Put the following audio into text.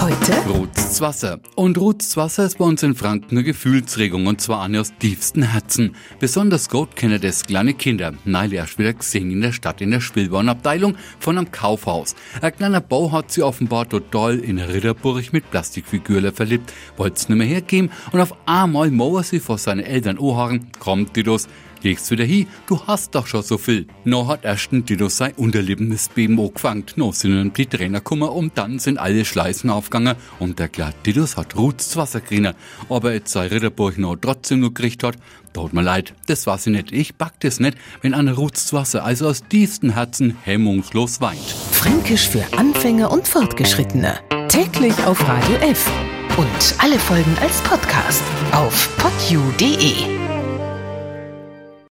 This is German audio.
Heute Rutzs Wasser. Und Rutzs Wasser ist bei uns in Franken eine Gefühlsregung und zwar eine aus tiefstem Herzen. Besonders gut kennen das kleine Kinder. Nein, erst wieder gesehen in der Stadt in der Spielwarenabteilung von einem Kaufhaus. Ein kleiner Bau hat sie offenbar total in Ritterburg mit Plastikfigürle verliebt, wollt's nicht mehr hergeben und auf einmal mauer sie vor seine Eltern Ohren, kommt die los. Legst wieder hin, du hast doch schon so viel. No hat ersten Dido sein unterlebendes Beben angefangen. No sind die Trainer gekommen und dann sind alle Schleißen aufgegangen und der klar Didos hat Rutz Wasser gekriegt. Aber jetzt sei Ritterburg noch trotzdem nur gekriegt hat, tut mir leid, das war sie nicht. Ich back das nicht, wenn eine Rutz Wasser also aus tiefstem Herzen hemmungslos weint. Fränkisch für Anfänger und Fortgeschrittene. Täglich auf Radio F. Und alle Folgen als Podcast auf podu.de.